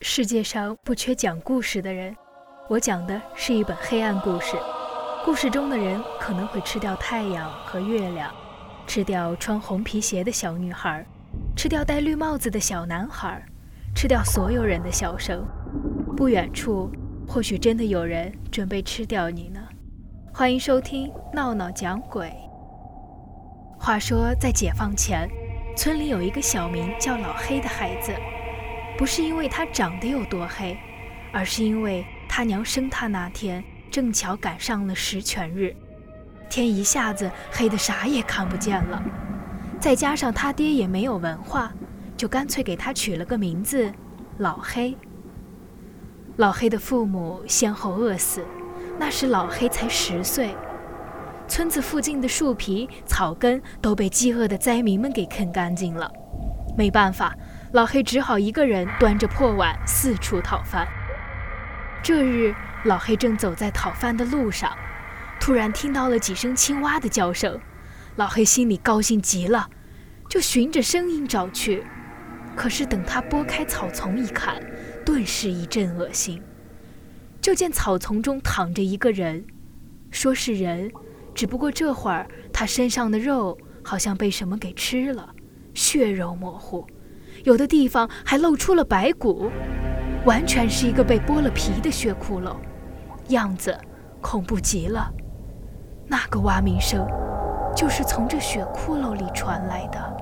世界上不缺讲故事的人，我讲的是一本黑暗故事。故事中的人可能会吃掉太阳和月亮，吃掉穿红皮鞋的小女孩，吃掉戴绿帽子的小男孩，吃掉所有人的笑声。不远处，或许真的有人准备吃掉你呢。欢迎收听闹闹讲鬼。话说，在解放前，村里有一个小名叫老黑的孩子。不是因为他长得有多黑，而是因为他娘生他那天正巧赶上了十全日，天一下子黑得啥也看不见了。再加上他爹也没有文化，就干脆给他取了个名字老黑。老黑的父母先后饿死，那时老黑才十岁。村子附近的树皮、草根都被饥饿的灾民们给啃干净了，没办法。老黑只好一个人端着破碗四处讨饭。这日，老黑正走在讨饭的路上，突然听到了几声青蛙的叫声。老黑心里高兴极了，就循着声音找去。可是等他拨开草丛一看，顿时一阵恶心。就见草丛中躺着一个人，说是人，只不过这会儿他身上的肉好像被什么给吃了，血肉模糊。有的地方还露出了白骨，完全是一个被剥了皮的血窟窿，样子恐怖极了。那个蛙鸣声，就是从这血窟窿里传来的。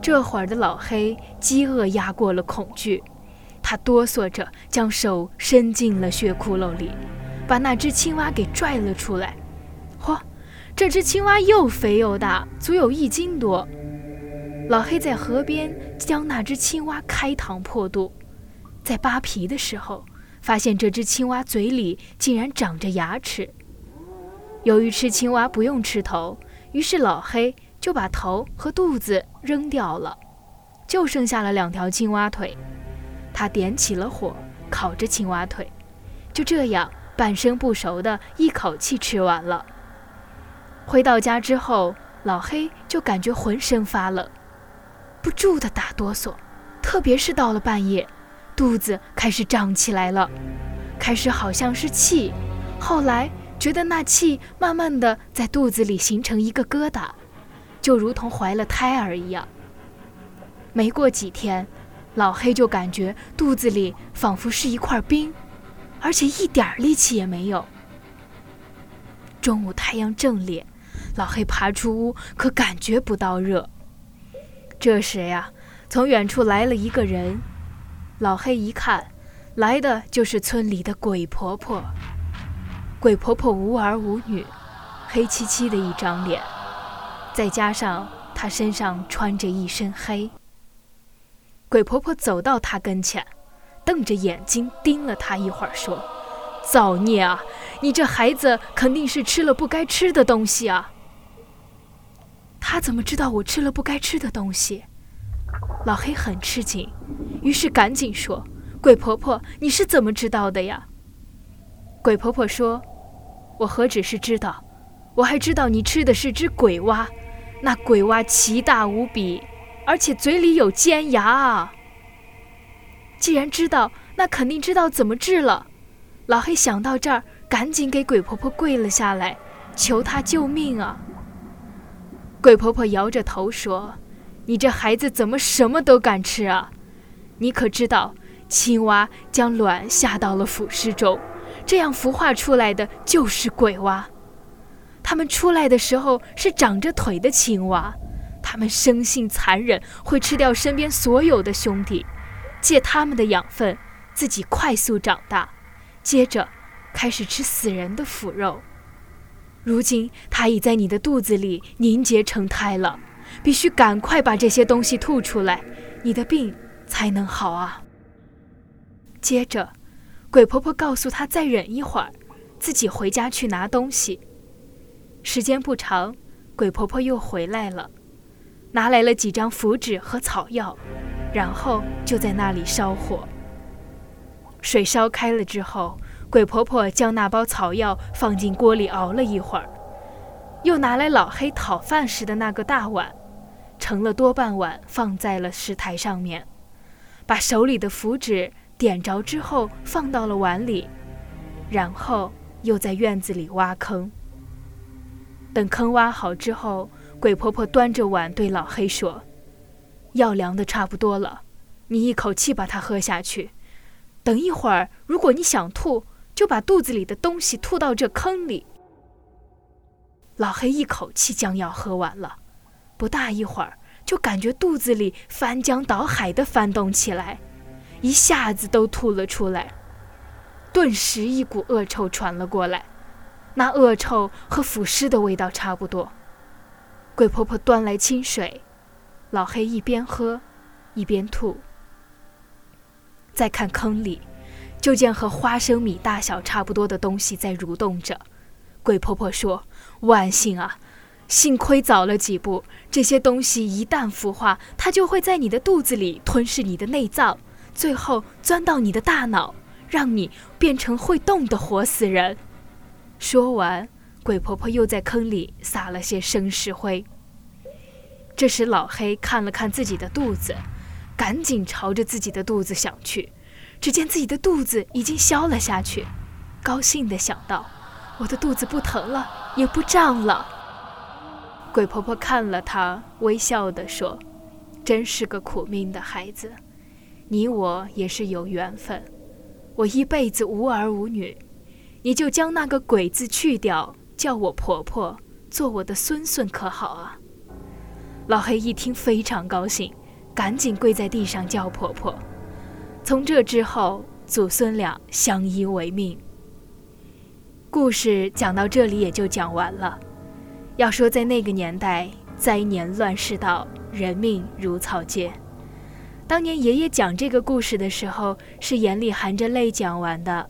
这会儿的老黑饥饿压过了恐惧，他哆嗦着将手伸进了血窟窿里，把那只青蛙给拽了出来。嚯，这只青蛙又肥又大，足有一斤多。老黑在河边将那只青蛙开膛破肚，在扒皮的时候，发现这只青蛙嘴里竟然长着牙齿。由于吃青蛙不用吃头，于是老黑就把头和肚子扔掉了，就剩下了两条青蛙腿。他点起了火，烤着青蛙腿，就这样半生不熟的一口气吃完了。回到家之后，老黑就感觉浑身发冷。不住的打哆嗦，特别是到了半夜，肚子开始胀起来了。开始好像是气，后来觉得那气慢慢的在肚子里形成一个疙瘩，就如同怀了胎儿一样。没过几天，老黑就感觉肚子里仿佛是一块冰，而且一点力气也没有。中午太阳正烈，老黑爬出屋，可感觉不到热。这时呀，从远处来了一个人。老黑一看，来的就是村里的鬼婆婆。鬼婆婆无儿无女，黑漆漆的一张脸，再加上她身上穿着一身黑。鬼婆婆走到他跟前，瞪着眼睛盯了他一会儿，说：“造孽啊！你这孩子肯定是吃了不该吃的东西啊！”他怎么知道我吃了不该吃的东西？老黑很吃惊，于是赶紧说：“鬼婆婆，你是怎么知道的呀？”鬼婆婆说：“我何止是知道，我还知道你吃的是只鬼蛙，那鬼蛙奇大无比，而且嘴里有尖牙啊！既然知道，那肯定知道怎么治了。”老黑想到这儿，赶紧给鬼婆婆跪了下来，求她救命啊！鬼婆婆摇着头说：“你这孩子怎么什么都敢吃啊？你可知道，青蛙将卵下到了腐尸中，这样孵化出来的就是鬼蛙。它们出来的时候是长着腿的青蛙，它们生性残忍，会吃掉身边所有的兄弟，借他们的养分，自己快速长大，接着开始吃死人的腐肉。”如今它已在你的肚子里凝结成胎了，必须赶快把这些东西吐出来，你的病才能好啊。接着，鬼婆婆告诉他再忍一会儿，自己回家去拿东西。时间不长，鬼婆婆又回来了，拿来了几张符纸和草药，然后就在那里烧火。水烧开了之后。鬼婆婆将那包草药放进锅里熬了一会儿，又拿来老黑讨饭时的那个大碗，盛了多半碗放在了石台上面，把手里的符纸点着之后放到了碗里，然后又在院子里挖坑。等坑挖好之后，鬼婆婆端着碗对老黑说：“药凉的差不多了，你一口气把它喝下去。等一会儿，如果你想吐，就把肚子里的东西吐到这坑里。”老黑一口气将药喝完了，不大一会儿，就感觉肚子里翻江倒海的翻动起来，一下子都吐了出来。顿时一股恶臭传了过来，那恶臭和腐尸的味道差不多。鬼婆婆端来清水，老黑一边喝，一边吐。再看坑里，就见和花生米大小差不多的东西在蠕动着。鬼婆婆说：“万幸啊，幸亏早了几步。这些东西一旦孵化，它就会在你的肚子里吞噬你的内脏，最后钻到你的大脑，让你变成会动的活死人。”说完，鬼婆婆又在坑里撒了些生石灰。这时，老黑看了看自己的肚子，赶紧朝着自己的肚子想去，只见自己的肚子已经消了下去，高兴地想到。我的肚子不疼了，也不胀了。鬼婆婆看了他，微笑地说：“真是个苦命的孩子，你我也是有缘分。我一辈子无儿无女，你就将那个‘鬼’字去掉，叫我婆婆，做我的孙孙，可好啊？”老黑一听非常高兴，赶紧跪在地上叫婆婆。从这之后，祖孙俩相依为命。故事讲到这里也就讲完了。要说在那个年代，灾年乱世道，人命如草芥。当年爷爷讲这个故事的时候，是眼里含着泪讲完的。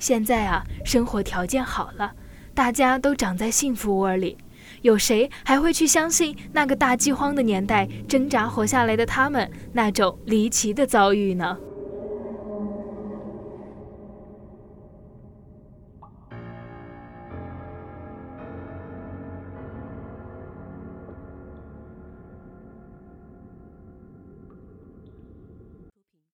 现在啊，生活条件好了，大家都长在幸福窝里，有谁还会去相信那个大饥荒的年代挣扎活下来的他们那种离奇的遭遇呢？